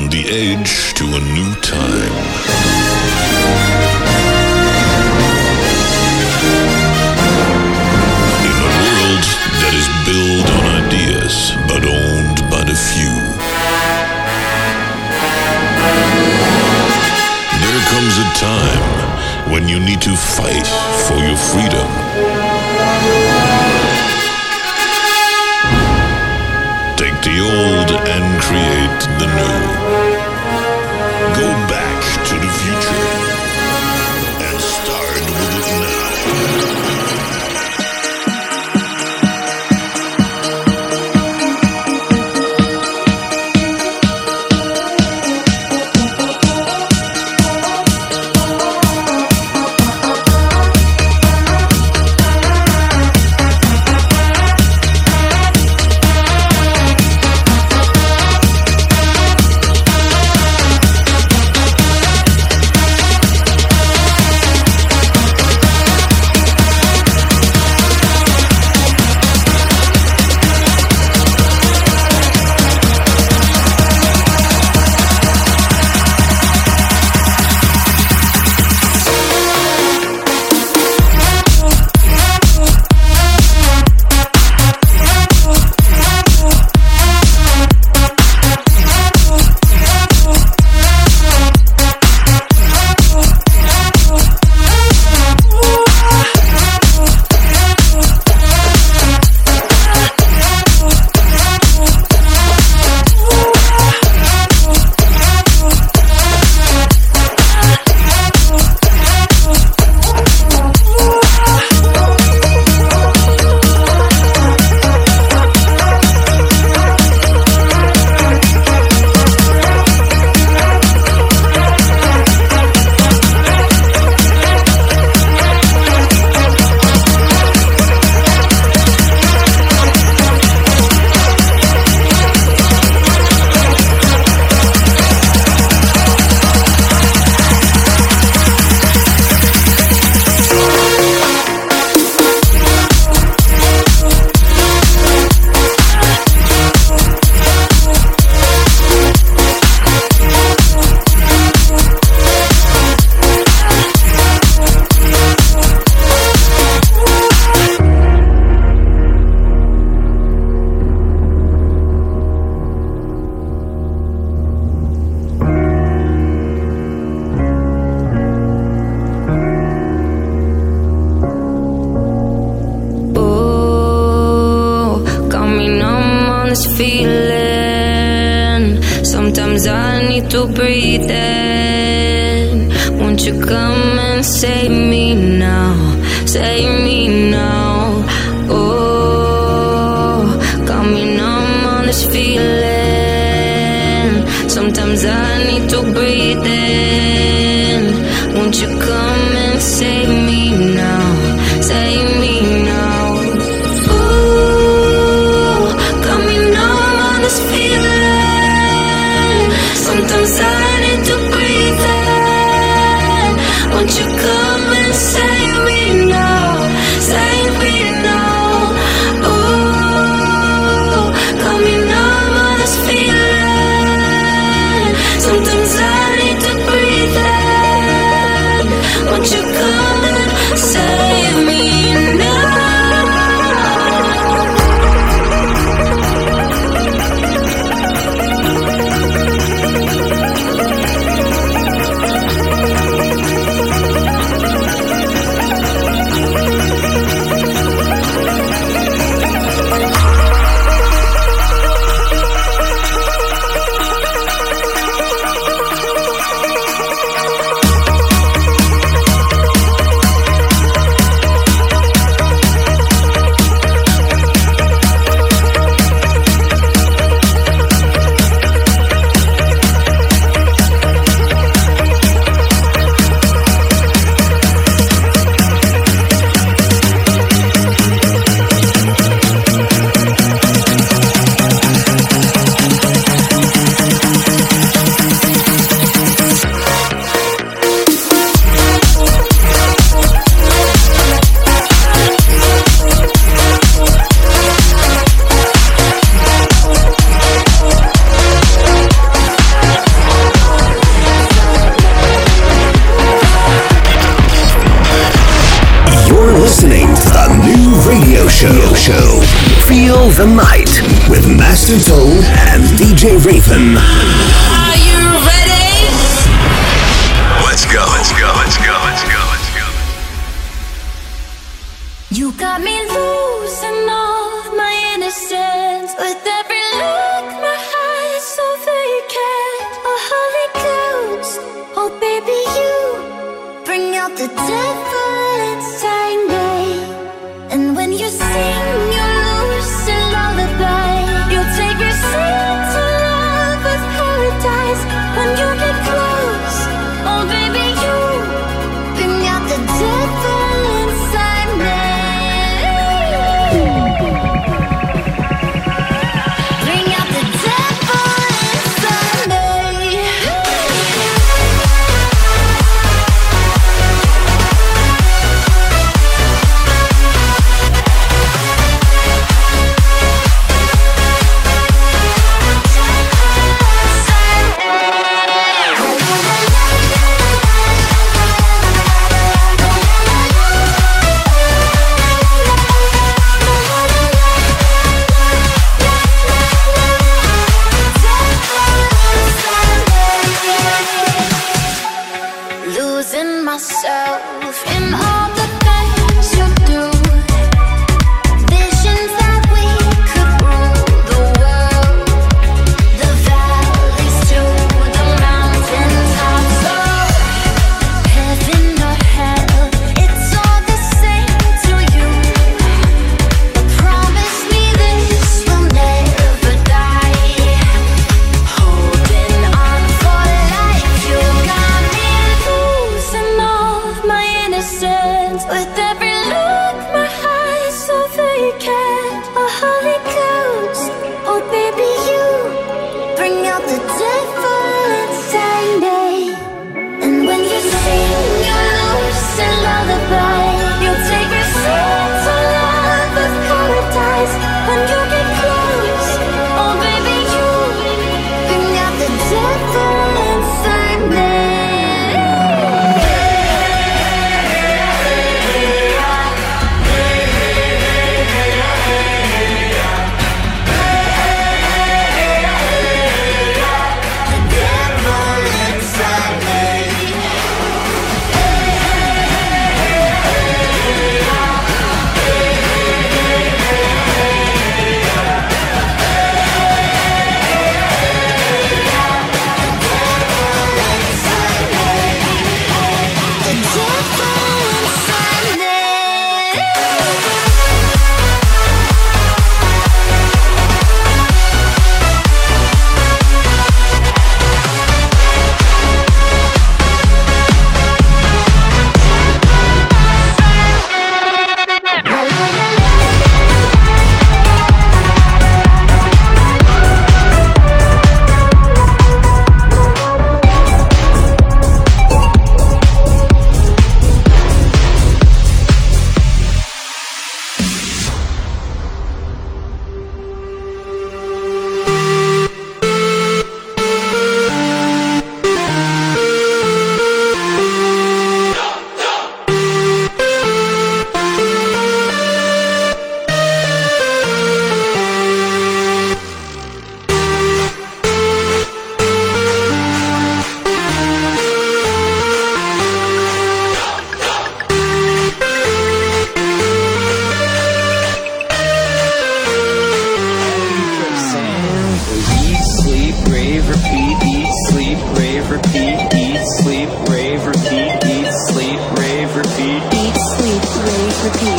From the age to a new time. In a world that is built on ideas but owned by the few. There comes a time when you need to fight for your freedom. Take the old and create the new.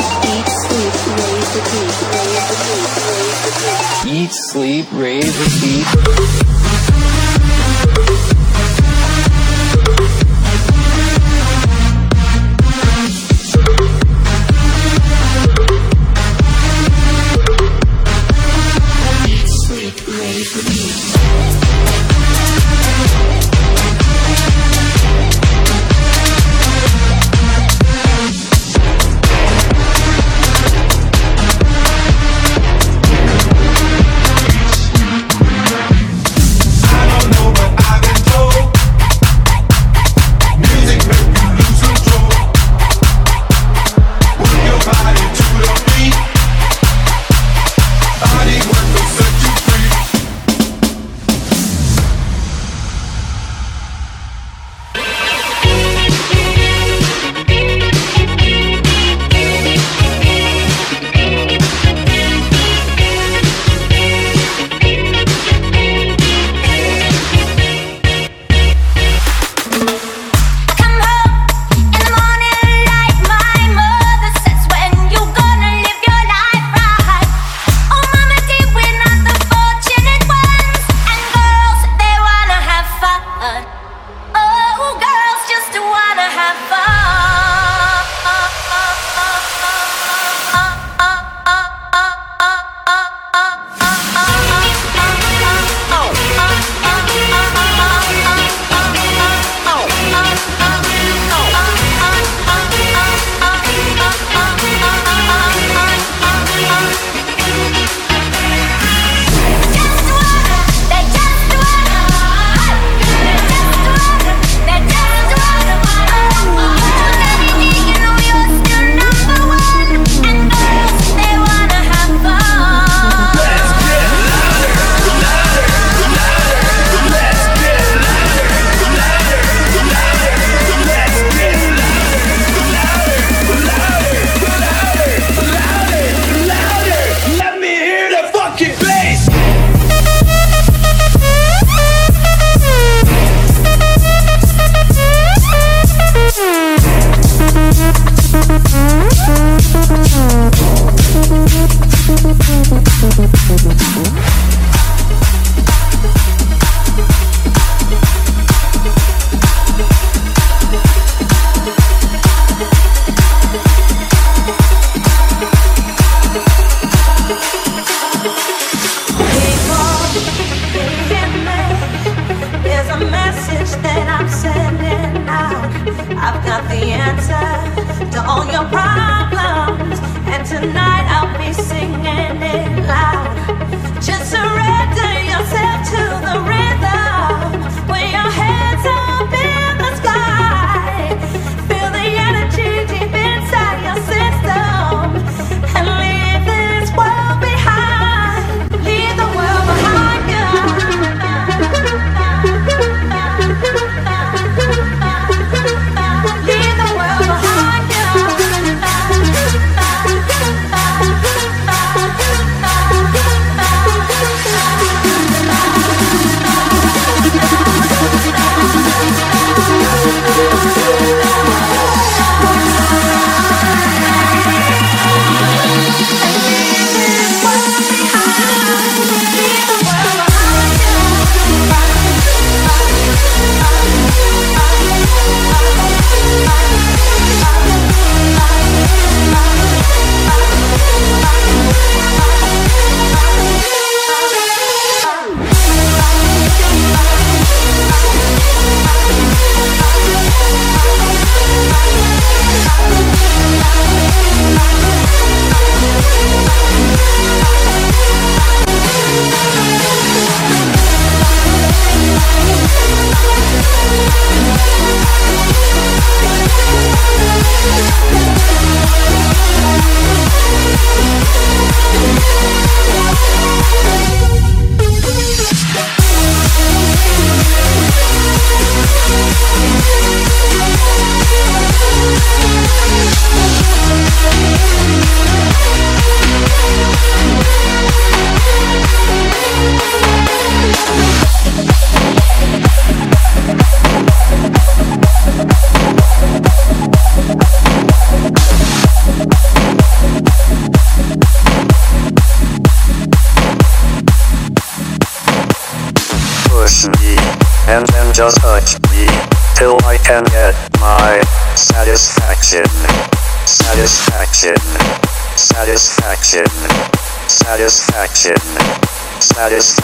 Eat, sleep, rave, repeat. Eat, sleep, rave,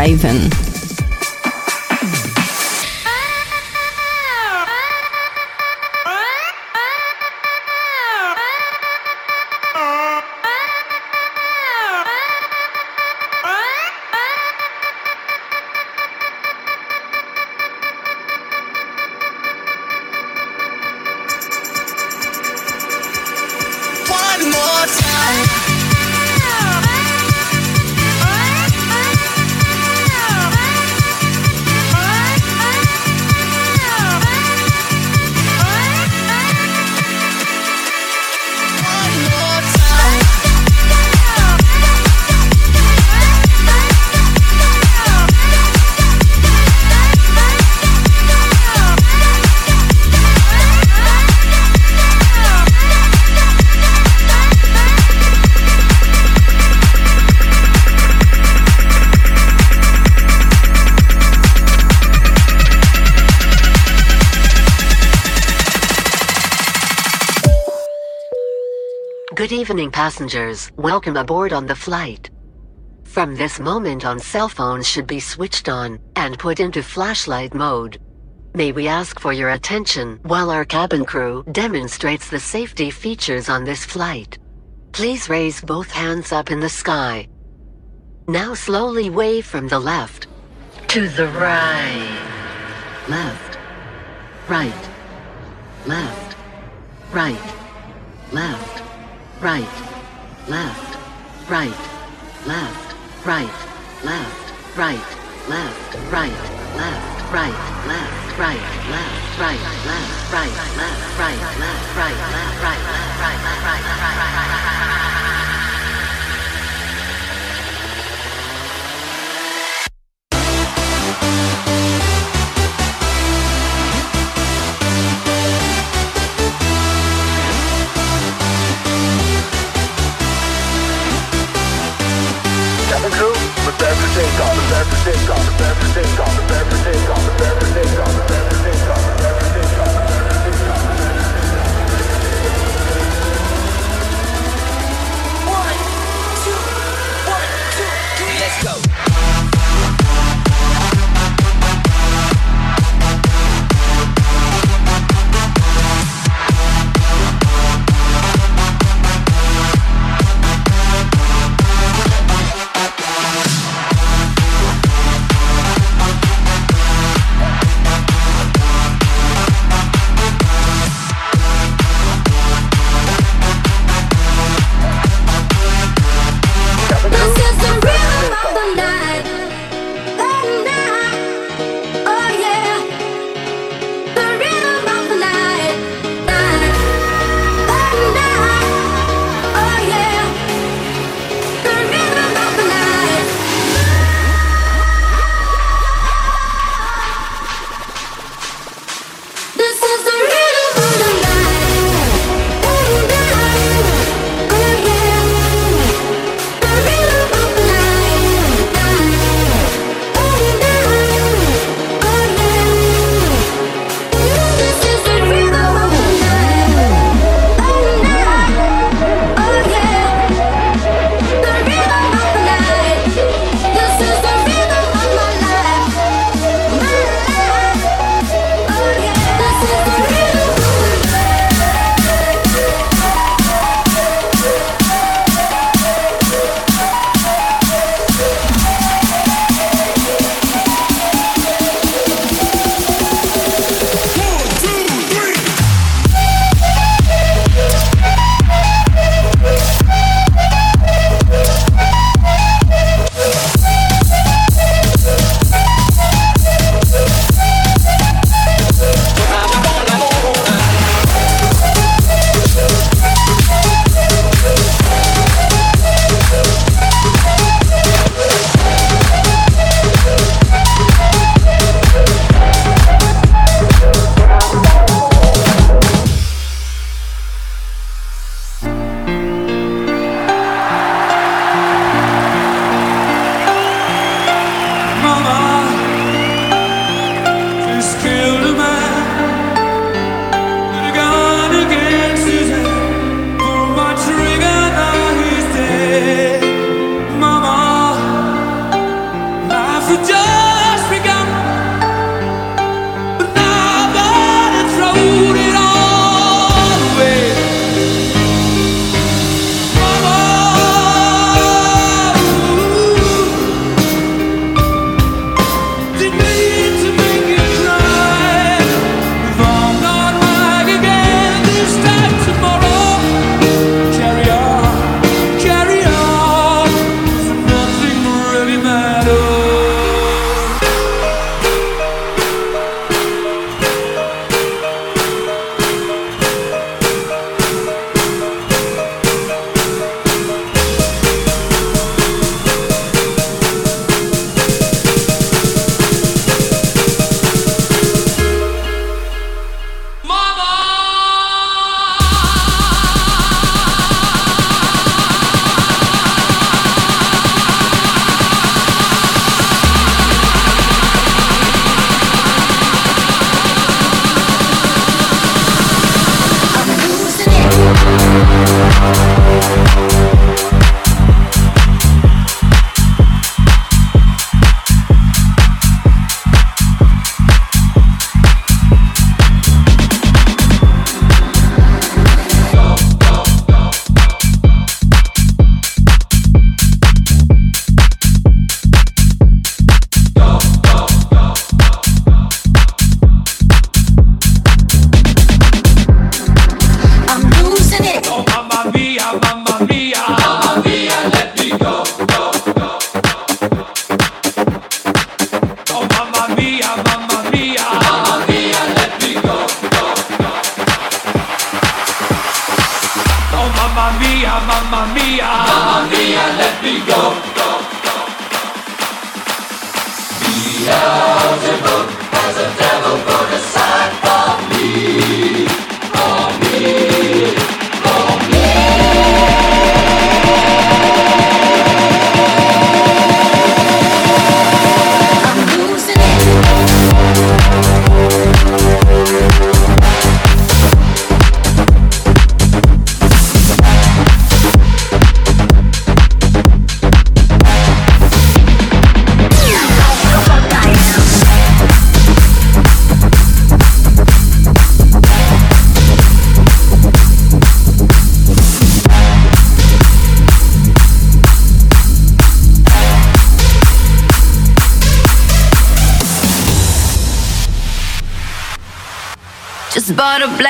Raven. Good evening, passengers. Welcome aboard on the flight. From this moment on, cell phones should be switched on and put into flashlight mode. May we ask for your attention while our cabin crew demonstrates the safety features on this flight. Please raise both hands up in the sky. Now slowly wave from the left to the right. Left. Right. Left. Right. Left. Right. Left. Right. Left. Right. Left. Right. left, right, left, right, left, right, left, right, left, right, left, right, left, right, left, right, left, right, left, right, left, right, Cabin represent God, represent God, represent God.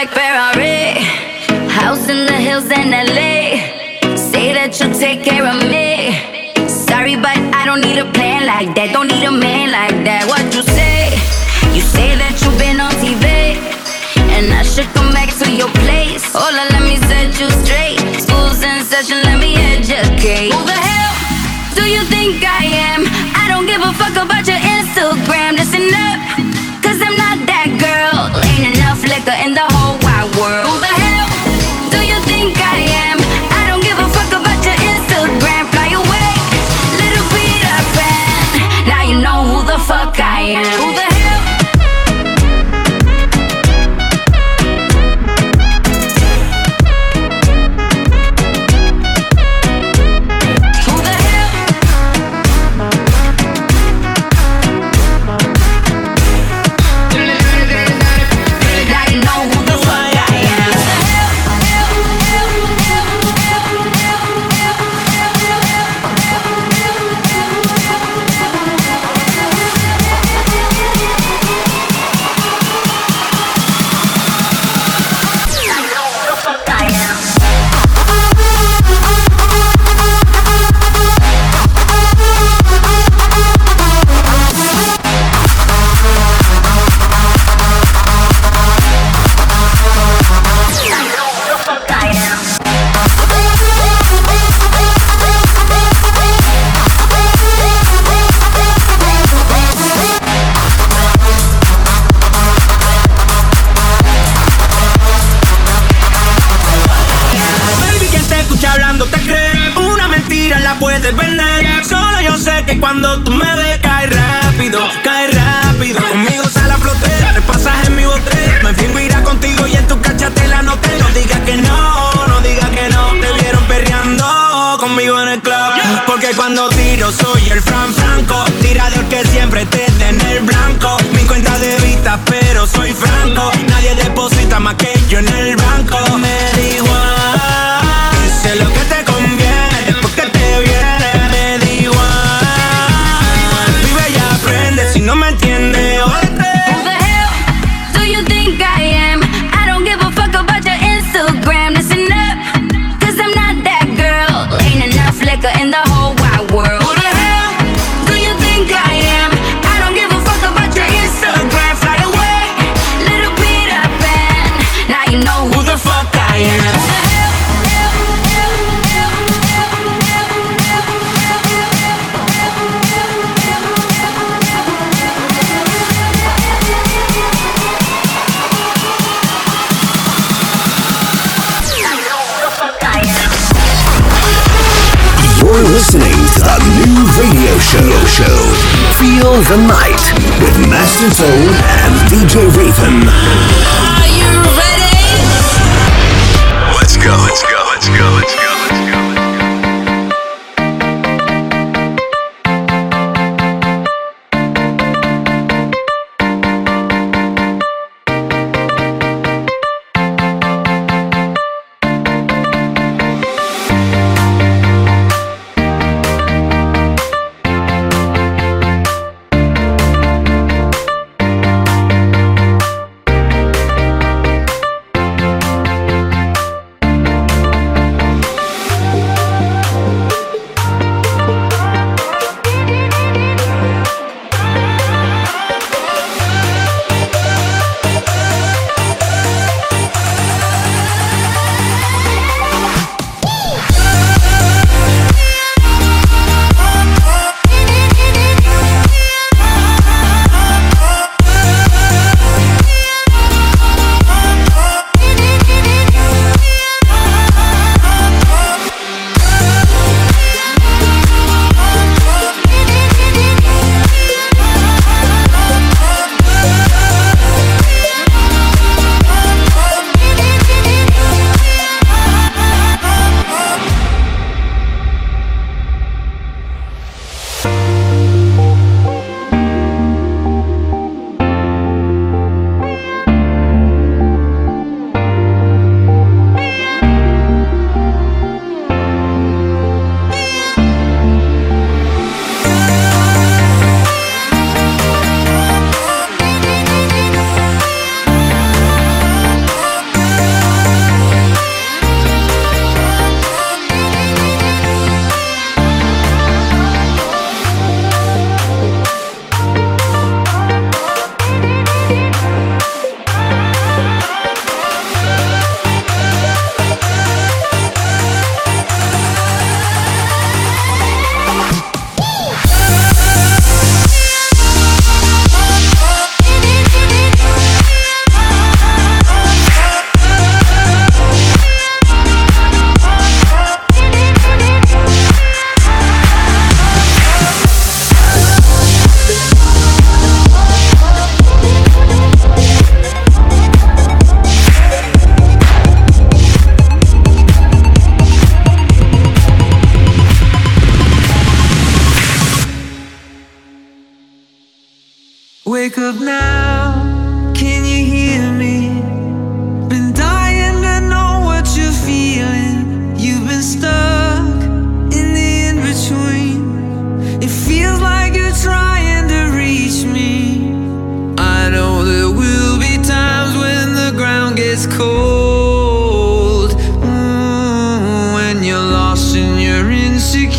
like that. the night with Master Soul and DJ Raven.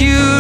Insecure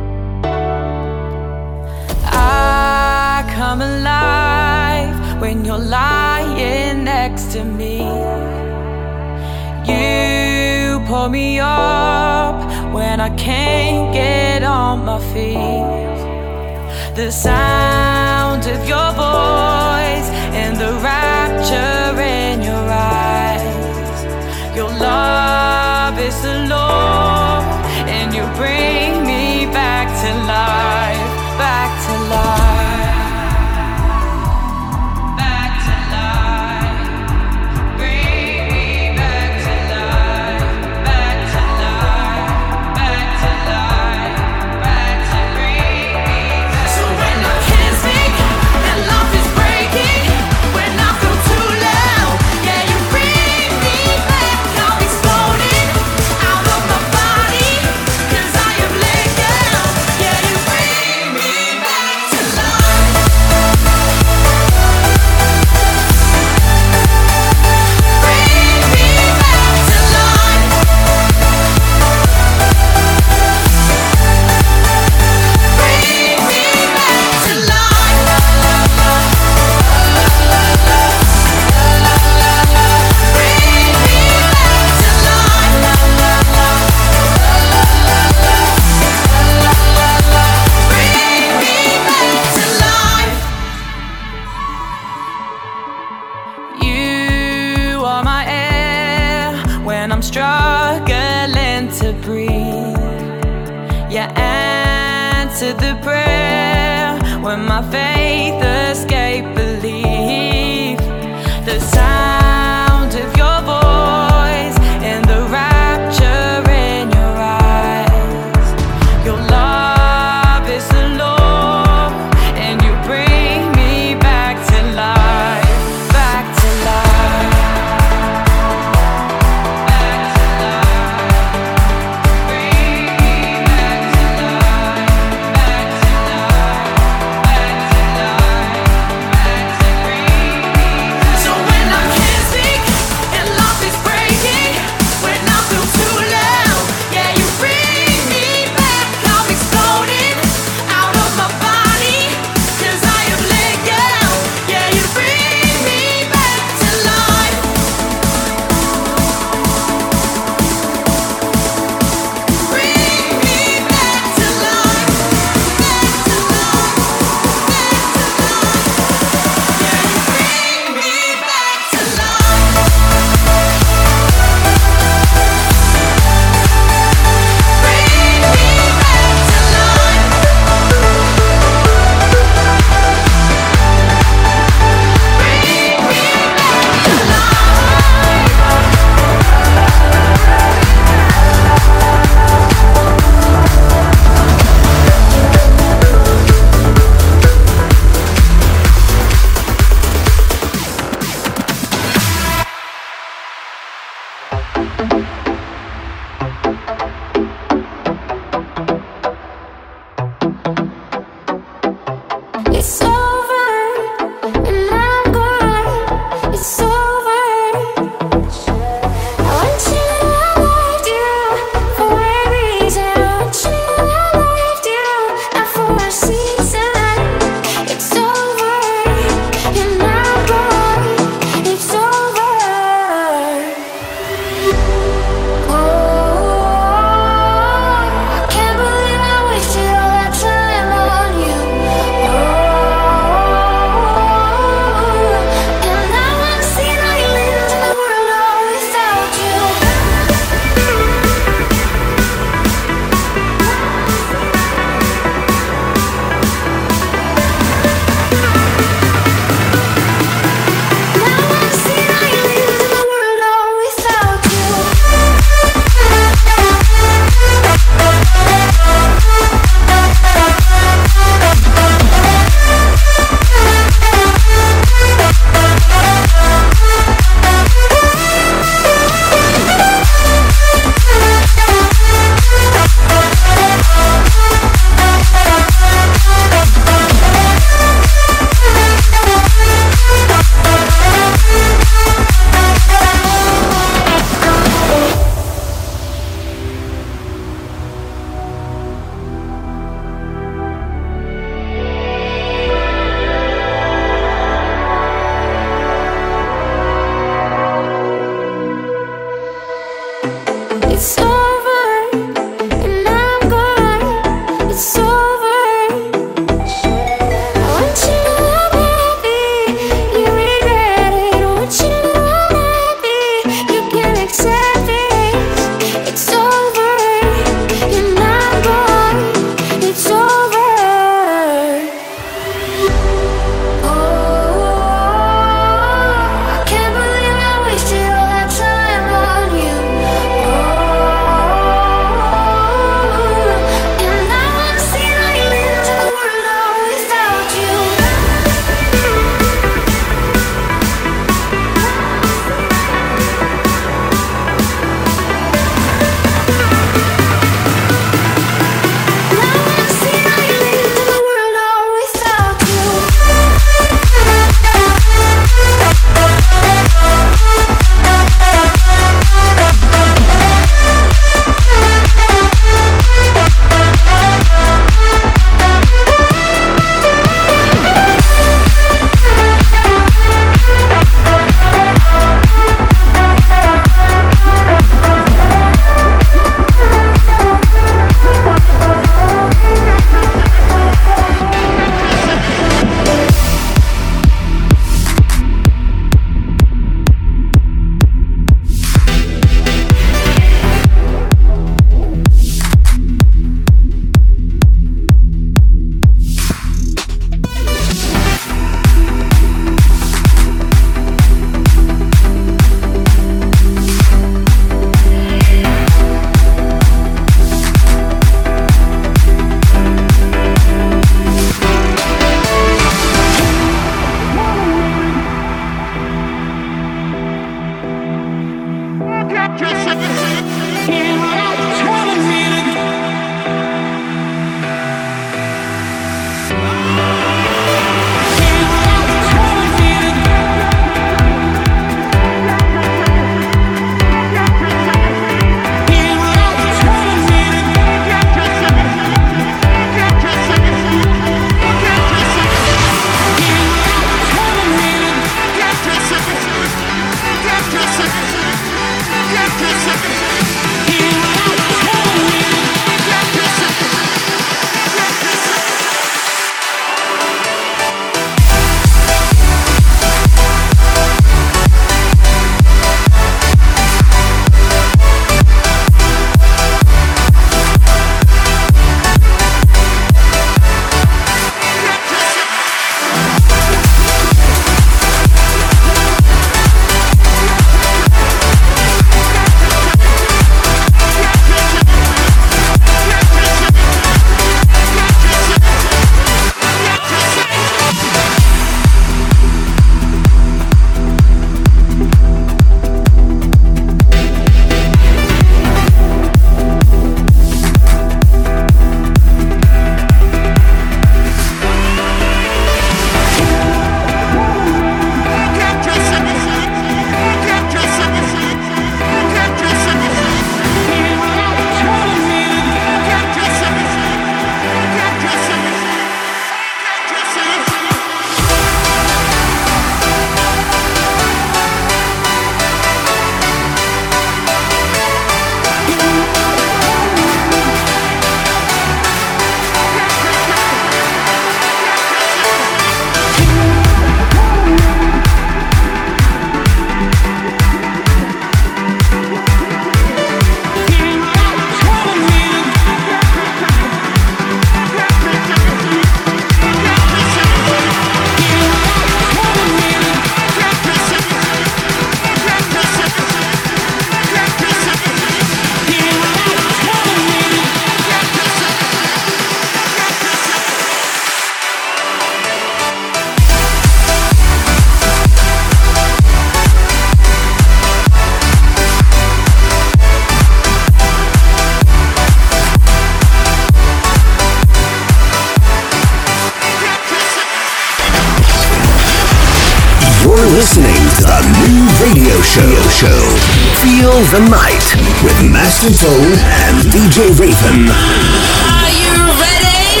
Fofo and DJ Raven. Are you ready?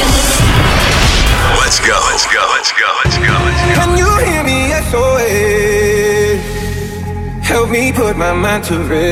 Let's go, let's go, let's go, let's go, let's go. Can you hear me? SOS. Help me put my mind to rest.